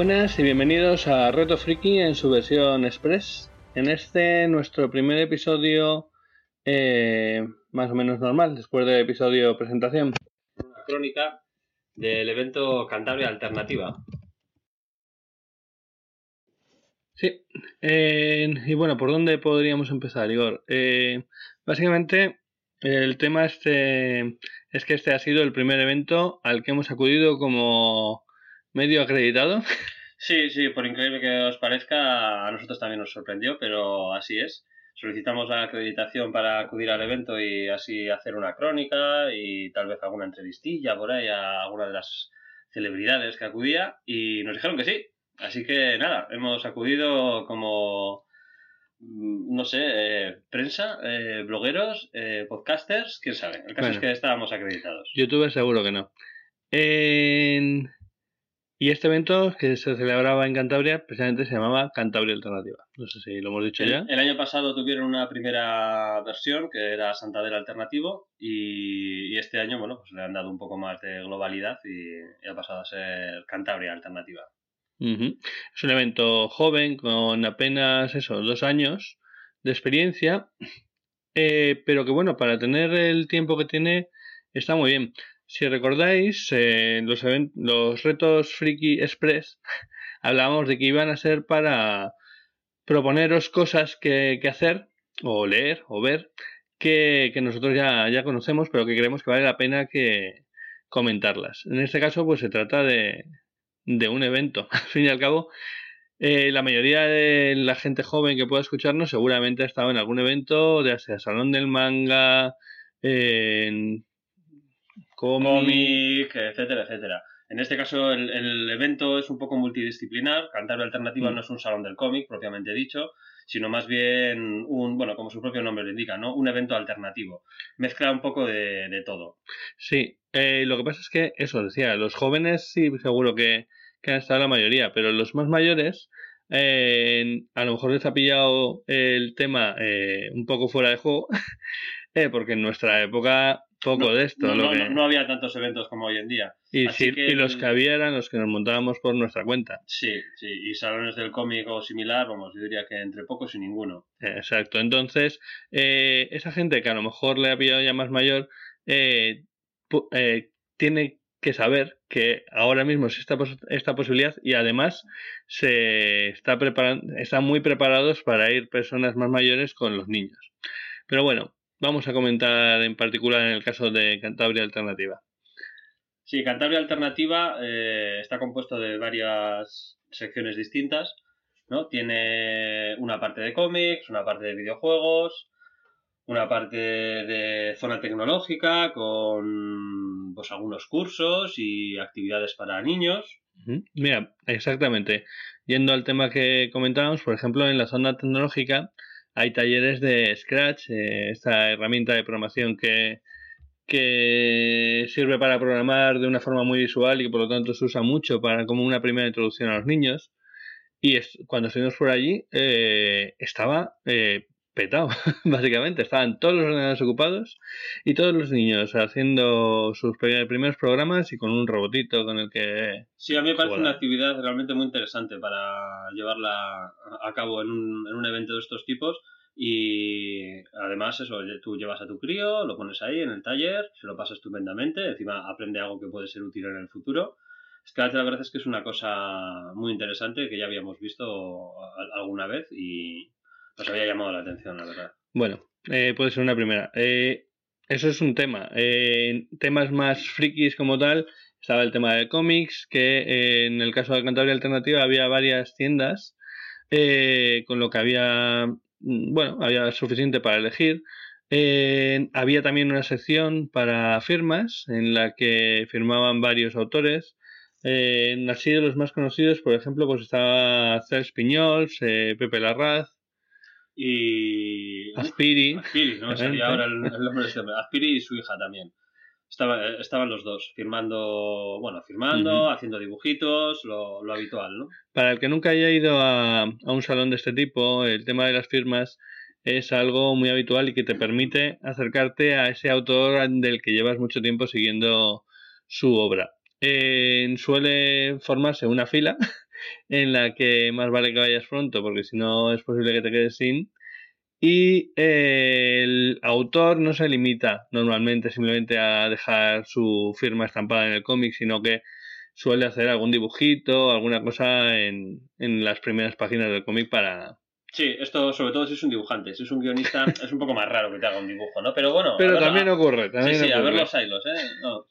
Buenas y bienvenidos a Reto Friki en su versión express. En este, nuestro primer episodio eh, más o menos normal, después del episodio presentación. Una crónica del evento Cantabria Alternativa. Sí, eh, y bueno, ¿por dónde podríamos empezar, Igor? Eh, básicamente, el tema este es que este ha sido el primer evento al que hemos acudido como medio acreditado. Sí, sí, por increíble que os parezca, a nosotros también nos sorprendió, pero así es. Solicitamos la acreditación para acudir al evento y así hacer una crónica y tal vez alguna entrevistilla por ahí a alguna de las celebridades que acudía y nos dijeron que sí. Así que nada, hemos acudido como, mm, no sé, eh, prensa, eh, blogueros, eh, podcasters, quién sabe. El caso Bueno. es que estábamos acreditados. Youtuber seguro que no. En- Y este evento que se celebraba en Cantabria precisamente se llamaba Cantabria Alternativa. No sé si lo hemos dicho ya. El, el año pasado tuvieron una primera versión que era Santander Alternativo y, y este año, bueno, pues le han dado un poco más de globalidad y, y ha pasado a ser Cantabria Alternativa. Es un evento joven con apenas eso, dos años de experiencia, eh, pero que bueno, para tener el tiempo que tiene está muy bien. Si recordáis, eh, los, los retos Friki Express hablábamos de que iban a ser para proponeros cosas que, que hacer, o leer, o ver, que, que nosotros ya, ya conocemos, pero que creemos que vale la pena que comentarlas. En este caso, pues se trata de, de un evento. Al fin y al cabo, eh, la mayoría de la gente joven que pueda escucharnos seguramente ha estado en algún evento, ya sea Salón del Manga, en cómic. Etcétera, etcétera. En este caso el, el evento es un poco multidisciplinar. Cantabria Alternativa Mm. no es un salón del cómic propiamente dicho, sino más bien un, bueno, como su propio nombre lo indica, ¿no? Un evento alternativo. Mezcla un poco de, de todo. Sí, eh, lo que pasa es que, eso decía, los jóvenes sí, seguro que, que han estado la mayoría, pero los más mayores, eh, a lo mejor les ha pillado el tema eh, un poco fuera de juego, porque en nuestra época poco No, de esto. No, lo no- que- no- no había tantos eventos como hoy en día. y, así sí- que y los que había eran los que nos montábamos por nuestra cuenta. Sí, sí, y salones del cómic o similar, vamos, yo diría que entre pocos y ninguno. Eh, Exacto, entonces eh, esa gente que a lo mejor le ha pillado ya más mayor eh, eh, tiene que saber que ahora mismo existe esta, pos- esta posibilidad y además se está preparando, están muy preparados para ir personas más mayores con los niños. Pero bueno, vamos a comentar en particular en el caso de Cantabria Alternativa. Sí, Cantabria Alternativa eh, está compuesto de varias secciones distintas, ¿no? Tiene una parte de cómics, una parte de videojuegos, una parte de zona tecnológica con pues algunos cursos y actividades para niños. Mira, exactamente. Yendo al tema que comentábamos, por ejemplo, en la zona tecnológica hay talleres de Scratch, eh, esta herramienta de programación que, que sirve para programar de una forma muy visual y que por lo tanto se usa mucho para como una primera introducción a los niños. Y cuando estuvimos por allí eh, estaba eh, petado, básicamente. Estaban todos los ordenadores ocupados y todos los niños haciendo sus pri- primeros programas y con un robotito con el que Sí, a mí me parece una actividad realmente muy interesante para llevarla a- cabo en un, en un evento de estos tipos. Y además, eso, tú llevas a tu crío, lo pones ahí en el taller, se lo pasa estupendamente, encima aprende algo que puede ser útil en el futuro. Scratch, la verdad es que es una cosa muy interesante que ya habíamos visto alguna vez y nos había llamado la atención, la verdad. Bueno, eh, puede ser una primera. Eh, eso es un tema. Eh, temas más frikis como tal, estaba el tema de cómics, que eh, en el caso de Cantabria Alternativa había varias tiendas, con lo que había, mm, bueno, había suficiente para elegir. Había también una sección para firmas, en la que firmaban varios autores. Eh, así de los más conocidos, por ejemplo, pues estaba Cels Piñols, Pepe Larraz, Y. Aspiri. Aspiri, no Exactamente. ahora el, el nombre de este hombre. Aspiri y su hija también. Estaba- estaban los dos firmando, bueno, firmando, haciendo dibujitos, lo, lo habitual, ¿no? Para el que nunca haya ido a, a un salón de este tipo, el tema de las firmas es algo muy habitual y que te permite acercarte a ese autor del que llevas mucho tiempo siguiendo su obra. Eh, suele formarse una fila en la que más vale que vayas pronto, porque si no es posible que te quedes sin. Y eh, el autor no se limita normalmente simplemente a dejar su firma estampada en el cómic, sino que suele hacer algún dibujito, alguna cosa en, en las primeras páginas del cómic para, Sí, esto sobre todo si es un dibujante. Si es un guionista es un poco más raro que te haga un dibujo, ¿no? Pero bueno. Pero también ocurre. También sí, sí, ocurre. a ver los hilos, ¿eh? No,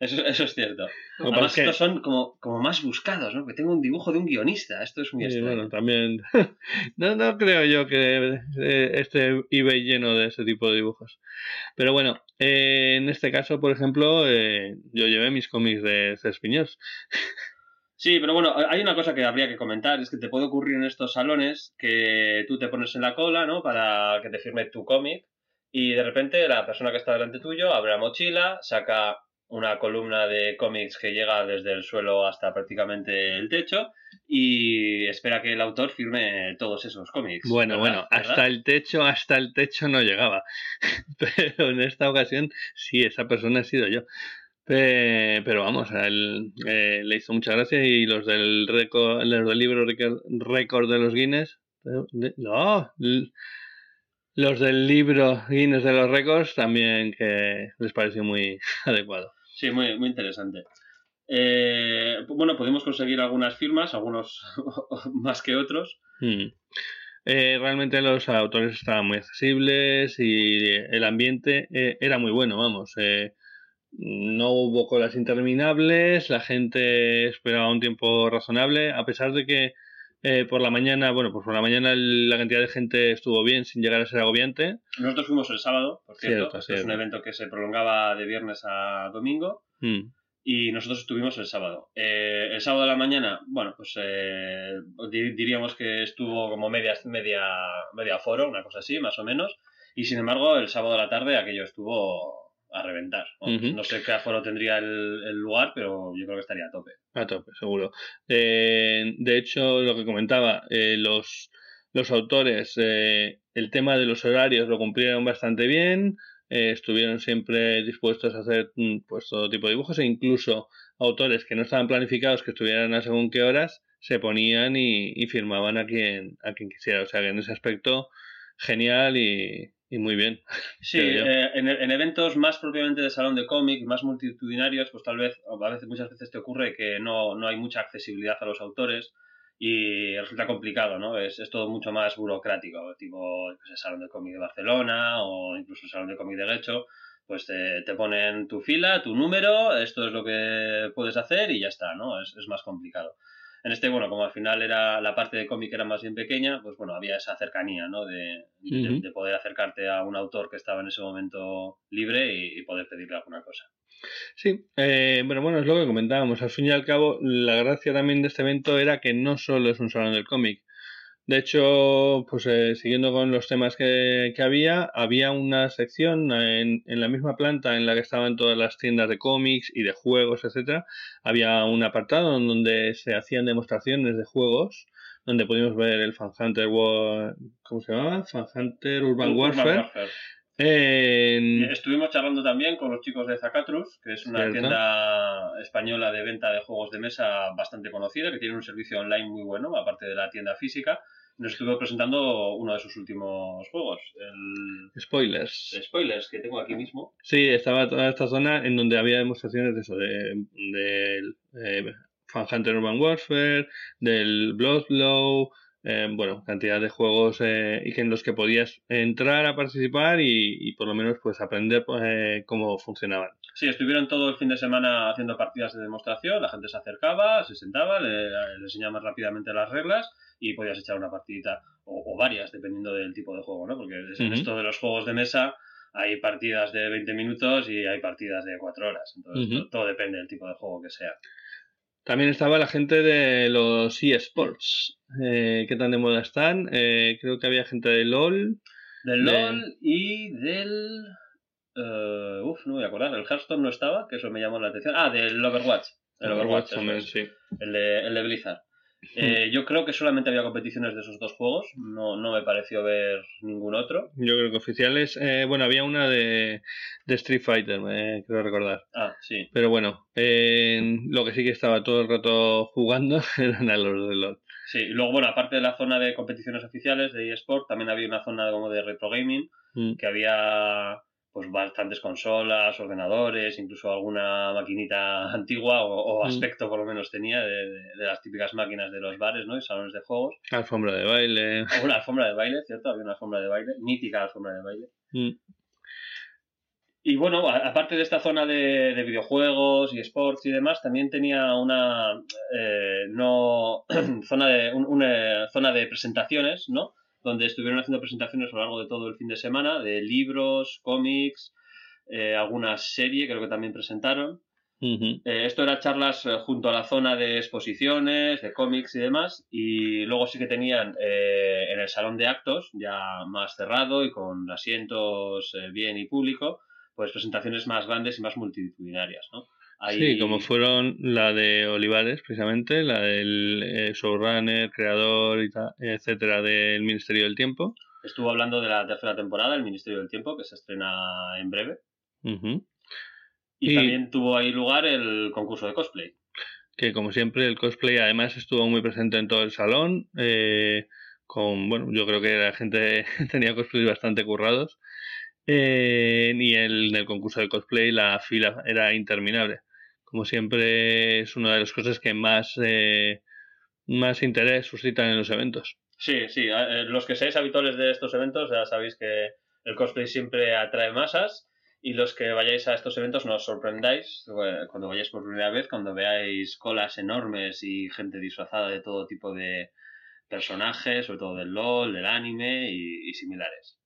eso, eso es cierto. Además, que- estos son como, como más buscados, ¿no? Que tengo un dibujo de un guionista. Esto es muy Sí, extraño. bueno, también. no, no creo yo que eh, esté eBay lleno de ese tipo de dibujos. Pero bueno, eh, en este caso, por ejemplo, eh, yo llevé mis cómics de Cespiños. Sí, pero bueno, hay una cosa que habría que comentar, es que te puede ocurrir en estos salones que tú te pones en la cola, ¿no? Para que te firme tu cómic y de repente la persona que está delante tuyo abre la mochila, saca una columna de cómics que llega desde el suelo hasta prácticamente el techo y espera que el autor firme todos esos cómics. Bueno, ¿verdad? bueno, ¿verdad? hasta el techo, hasta el techo no llegaba. Pero en esta ocasión, sí, esa persona he sido yo. Pe- Pero vamos, a él eh, le hizo mucha gracia y los del récord, los del libro récord de los Guinness, eh, no, los del libro Guinness de los récords también que les pareció muy adecuado. Sí, muy, muy interesante. Eh, bueno, pudimos conseguir algunas firmas, algunos más que otros. Mm. Eh, realmente los autores estaban muy accesibles y el ambiente eh, era muy bueno, vamos. eh, no hubo colas interminables, la gente esperaba un tiempo razonable, a pesar de que eh, por la mañana, bueno, pues por la mañana el- la cantidad de gente estuvo bien sin llegar a ser agobiante. Nosotros fuimos el sábado, por cierto. Es un evento que se prolongaba de viernes a domingo. Mm. Y nosotros estuvimos el sábado. Eh, el sábado de la mañana, bueno, pues eh, di- diríamos que estuvo como media, media, media foro, una cosa así, más o menos. Y sin embargo, el sábado de la tarde aquello estuvo a reventar. Ujú. No sé qué aforo tendría el, el lugar, pero yo creo que estaría a tope. A tope, seguro. Eh, de hecho, lo que comentaba, eh, los, los autores, eh, el tema de los horarios lo cumplieron bastante bien, eh, estuvieron siempre dispuestos a hacer mm, pues todo tipo de dibujos e incluso autores que no estaban planificados que estuvieran a según qué horas se ponían y, y firmaban a quien, a quien quisiera. O sea que en ese aspecto, genial y, y muy bien. Sí, eh, en, en eventos más propiamente de salón de cómic, más multitudinarios, pues tal vez, a veces, muchas veces te ocurre que no, no hay mucha accesibilidad a los autores y resulta complicado, ¿no? Es, es todo mucho más burocrático, tipo el salón de cómic de Barcelona o incluso el salón de cómic de Guecho, pues te, te ponen tu fila, tu número, esto es lo que puedes hacer y ya está, ¿no? Es, es más complicado. En este, bueno, como al final era la parte de cómic era más bien pequeña, pues bueno, había esa cercanía, ¿no? De, de- poder acercarte a un autor que estaba en ese momento libre y, y poder pedirle alguna cosa. Sí, eh, bueno, bueno, es lo que comentábamos. Al fin y al cabo, la gracia también de este evento era que no solo es un salón del cómic. De hecho, pues eh, siguiendo con los temas que, que había, había una sección en, en la misma planta en la que estaban todas las tiendas de cómics y de juegos, etcétera. Había un apartado en donde se hacían demostraciones de juegos, donde pudimos ver el Fan Hunter War, ¿cómo se llamaba? Fan Hunter Urban Urban Warfare. Warfare. En- Estuvimos charlando también con los chicos de Zacatrus, que es una Cierto. tienda española de venta de juegos de mesa bastante conocida, que tiene un servicio online muy bueno, aparte de la tienda física. Nos estuvo presentando uno de sus últimos juegos, el Spoilers. Spoilers, que tengo aquí mismo. Sí, estaba toda esta zona en donde había demostraciones de eso, de, del eh, Fan Hunter Urban Warfare, del Bloodblow, eh, bueno, cantidad de juegos eh, en los que podías entrar a participar y, y por lo menos pues aprender eh, cómo funcionaban. Sí, estuvieron todo el fin de semana haciendo partidas de demostración, la gente se acercaba, se sentaba, le, le enseñaban rápidamente las reglas y podías echar una partidita o, o varias, dependiendo del tipo de juego, ¿no? Porque en esto de los juegos de mesa hay partidas de 20 minutos y hay partidas de 4 horas, entonces Ujú. to- todo depende del tipo de juego que sea. También estaba la gente de los eSports, eh, ¿qué tan de moda están? Eh, creo que había gente de LOL, Del De- LOL y del... eh, uf, no me voy a acordar, el Hearthstone no estaba, que eso me llamó la atención. Ah, del Overwatch. El Overwatch, también, sí. el, de, el de Blizzard. Eh, yo creo que solamente había competiciones de esos dos juegos, no, no me pareció ver ningún otro. Yo creo que oficiales, eh, bueno, había una de, de Street Fighter, me quiero recordar. Ah, sí. Pero bueno, eh, lo que sí que estaba todo el rato jugando eran a los de LOL. Sí, y luego, bueno, aparte de la zona de competiciones oficiales de eSport, también había una zona como de retro gaming, Mm. que había pues bastantes consolas, ordenadores, incluso alguna maquinita antigua o, o Mm. aspecto por lo menos tenía de, de- de las típicas máquinas de los bares, ¿no? Y salones de juegos. Alfombra de baile. Una alfombra de baile, ¿cierto? Había una alfombra de baile, mítica alfombra de baile. Mm. Y bueno, aparte de esta zona de, de videojuegos y sports y demás, también tenía una eh, no zona de un- una zona de presentaciones, ¿no? Donde estuvieron haciendo presentaciones a lo largo de todo el fin de semana de libros, cómics, eh, alguna serie creo que también presentaron. Eh, esto era charlas eh, junto a la zona de exposiciones, de cómics y demás. Y luego sí que tenían en el salón de actos, ya más cerrado y con asientos bien y público, pues presentaciones más grandes y más multitudinarias, ¿no? Ahí- Sí, como fueron la de Olivares, precisamente, la del eh, showrunner, creador, y ta- etcétera, del Ministerio del Tiempo. Estuvo hablando de la tercera temporada, El Ministerio del Tiempo, que se estrena en breve. Y, Y- también tuvo ahí lugar el concurso de cosplay. Que como siempre, el cosplay además estuvo muy presente en todo el salón. eh, con, bueno, yo creo que la gente tenía cosplays bastante currados. Eh, y el, en el concurso de cosplay la fila era interminable. Como siempre, es una de las cosas que más, eh, más interés suscitan en los eventos. Sí, sí. eh, Los que seáis habituales de estos eventos ya sabéis que el cosplay siempre atrae masas y los que vayáis a estos eventos no os sorprendáis eh, cuando vayáis por primera vez, cuando veáis colas enormes y gente disfrazada de todo tipo de personajes, sobre todo del LOL, del anime y, y similares.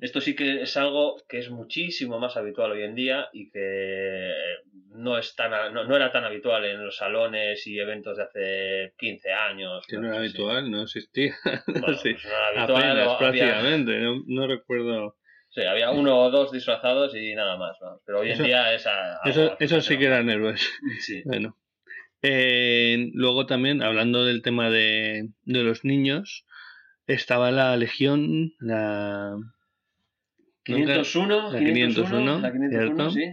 Esto sí que es algo que es muchísimo más habitual hoy en día y que no, es tan, no, no era tan habitual en los salones y eventos de hace 15 años. Que no era habitual, no existía. Bueno, Sí. pues no era habitual, Apenas, había- prácticamente. No, no recuerdo. Sí, había uno o dos disfrazados y nada más. Pero hoy Eso- en día es a- Eso, algo eso sí que eran héroes. Sí. Bueno. Eh, luego también, hablando del tema de, de los niños, estaba la Legión, la... 501, La 501, 501, la 501, ¿cierto? sí.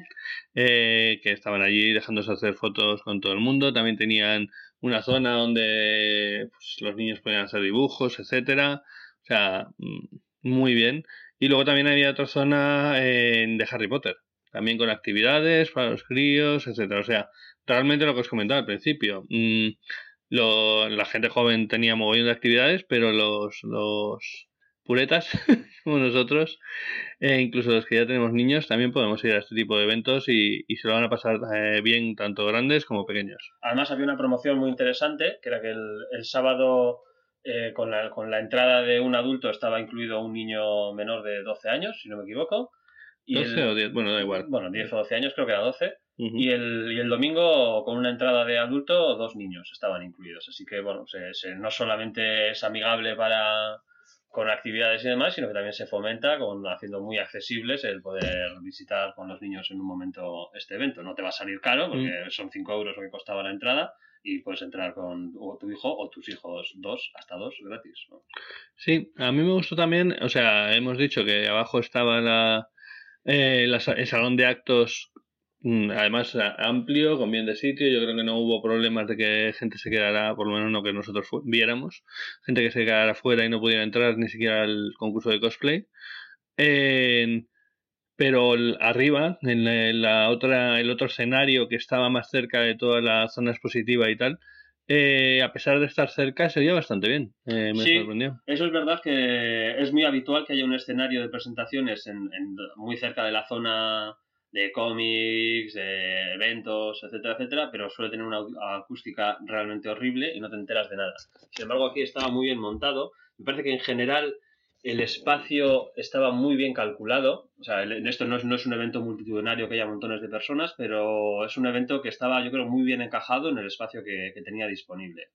eh, que estaban allí dejándose hacer fotos con todo el mundo. También tenían una zona donde pues, los niños podían hacer dibujos, etcétera. O sea, mm, muy bien. Y luego también había otra zona eh, de Harry Potter, también con actividades para los críos, etcétera. O sea, realmente lo que os comentaba al principio. mm, lo- la gente joven tenía mogollón de actividades, pero los, los puretas, como nosotros, e incluso los que ya tenemos niños, también podemos ir a este tipo de eventos y, y se lo van a pasar eh, bien tanto grandes como pequeños. Además había una promoción muy interesante, que era que el, el sábado eh, con, la, con la entrada de un adulto estaba incluido un niño menor de 12 años, si no me equivoco. Y 12 el- o 10, bueno, da igual. Bueno, 10 o 12 años, creo que era 12. Ujú. Y el, y el domingo, con una entrada de adulto, dos niños estaban incluidos. Así que, bueno, se, se- no solamente es amigable para con actividades y demás, sino que también se fomenta con haciendo muy accesibles el poder visitar con los niños en un momento este evento. No te va a salir caro, porque son 5 euros lo que costaba la entrada, y puedes entrar con o tu hijo o tus hijos dos, hasta dos, gratis. ¿no? Sí, a mí me gustó también, o sea, hemos dicho que abajo estaba la, eh, la el salón de actos, mm, además a- amplio, con bien de sitio, yo creo que no hubo problemas de que gente se quedara, por lo menos no que nosotros viéramos, gente que se quedara fuera y no pudiera entrar ni siquiera al concurso de cosplay. Pero arriba, en la, otra, el otro escenario que estaba más cerca de toda la zona expositiva y tal, eh, a pesar de estar cerca, se veía bastante bien. Eh, me Sí. sorprendió. Eso es verdad que es muy habitual que haya un escenario de presentaciones en, en- muy cerca de la zona de cómics, de eventos, etcétera, etcétera, pero suele tener una acústica realmente horrible y no te enteras de nada. Sin embargo, aquí estaba muy bien montado. Me parece que en general el espacio estaba muy bien calculado. O sea, esto no es, no es un evento multitudinario que haya montones de personas, pero es un evento que estaba, yo creo, muy bien encajado en el espacio que, que tenía disponible.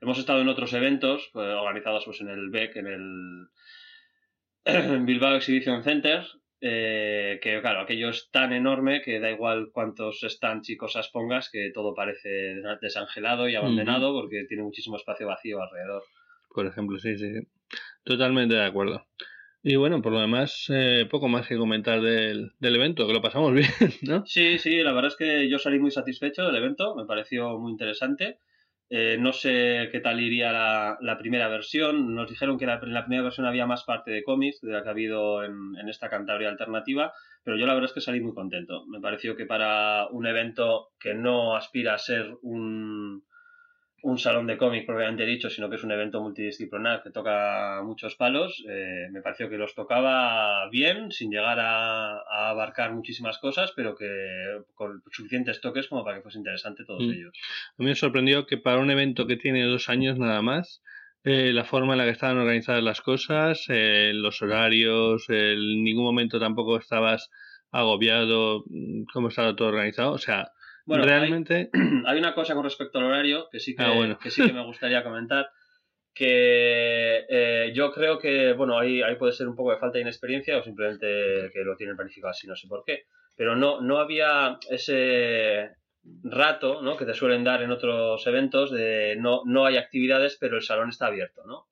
Hemos estado en otros eventos eh, organizados pues, en el BEC, en el Bilbao Exhibition Center, eh, que claro, aquello es tan enorme que da igual cuántos stands y cosas pongas, que todo parece desangelado y abandonado porque tiene muchísimo espacio vacío alrededor. Por ejemplo, sí, sí, totalmente de acuerdo. Y bueno, por lo demás, eh, poco más que comentar del, del, evento, que lo pasamos bien, ¿no? Sí, sí, la verdad es que yo salí muy satisfecho del evento, me pareció muy interesante. Eh, no sé qué tal iría la, primera versión. Nos dijeron que en la primera versión había más parte de cómics de la que ha habido en, en, esta Cantabria alternativa, pero yo la verdad es que salí muy contento. Me pareció que para un evento que no aspira a ser un, un salón de cómic propiamente dicho, sino que es un evento multidisciplinar que toca muchos palos. Eh, me pareció que los tocaba bien, sin llegar a, abarcar muchísimas cosas, pero que con suficientes toques como para que fuese interesante todos mm. ellos. A mí me sorprendió que para un evento que tiene dos años nada más, eh, la forma en la que estaban organizadas las cosas, eh, los horarios, en ningún momento tampoco estabas agobiado, mm, cómo estaba todo organizado. O sea, bueno, realmente. Hay, una cosa con respecto al horario que sí que, ah, que, sí que me gustaría comentar. Que eh, yo creo que, bueno, ahí, ahí puede ser un poco de falta de inexperiencia o simplemente que lo tienen planificado así, no sé por qué. Pero no, no había ese rato ¿no? que te suelen dar en otros eventos de no, no hay actividades, pero el salón está abierto, ¿no?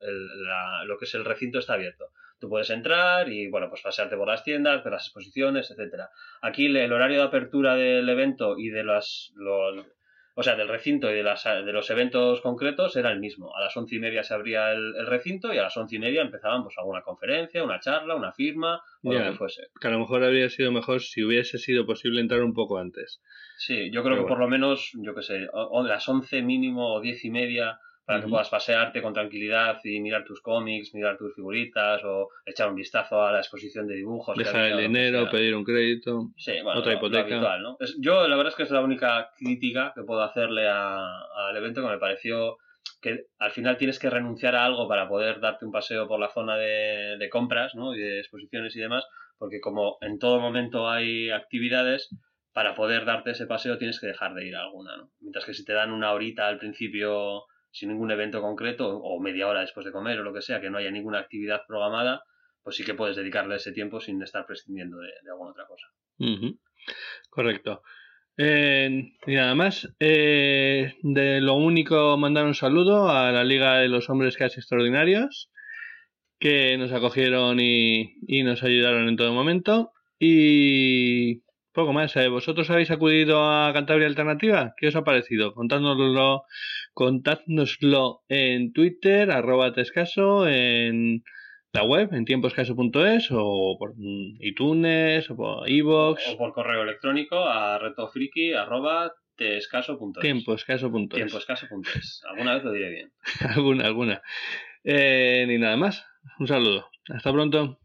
lo que es el recinto está abierto. Tú puedes entrar y, bueno, pues pasearte por las tiendas, ver las exposiciones, etcétera. Aquí el horario de apertura del evento y de las, los, o sea, del recinto y de, las, de los eventos concretos era el mismo. A las once y media se abría el, recinto y a las once y media empezaban pues alguna conferencia, una charla, una firma, o lo que fuese. Que a lo mejor habría sido mejor si hubiese sido posible entrar un poco antes. Sí, yo creo que por lo menos, yo qué sé, o, las once mínimo o diez y media para que puedas pasearte con tranquilidad y mirar tus cómics, mirar tus figuritas o echar un vistazo a la exposición de dibujos. Dejar el dinero, pedir un crédito, otra hipoteca. yo la verdad es que es la única crítica que puedo hacerle al evento que me pareció que al final tienes que renunciar a algo para poder darte un paseo por la zona de, de compras ¿no? y de exposiciones y demás, porque como en todo momento hay actividades, para poder darte ese paseo tienes que dejar de ir a alguna. ¿no? Mientras que si te dan una horita al principio sin ningún evento concreto o media hora después de comer o lo que sea, que no haya ninguna actividad programada, pues sí que puedes dedicarle ese tiempo sin estar prescindiendo de, alguna otra cosa. Correcto. y nada más, eh, de lo único mandar un saludo a la Liga de los Hombres Casi Extraordinarios, que nos acogieron y, y nos ayudaron en todo momento. Y poco más. ¿eh? ¿Vosotros habéis acudido a Cantabria Alternativa? ¿Qué os ha parecido? Contádnoslo, contádnoslo en Twitter, arroba tescaso, en la web, en tiemposcaso.es, o por iTunes, o por iVoox. O por correo electrónico a retofriki, arroba tescaso.es. Tiemposcaso.es. Tiemposcaso.es. Alguna vez lo diré bien. alguna, alguna. Eh, ni nada más. Un saludo. Hasta pronto.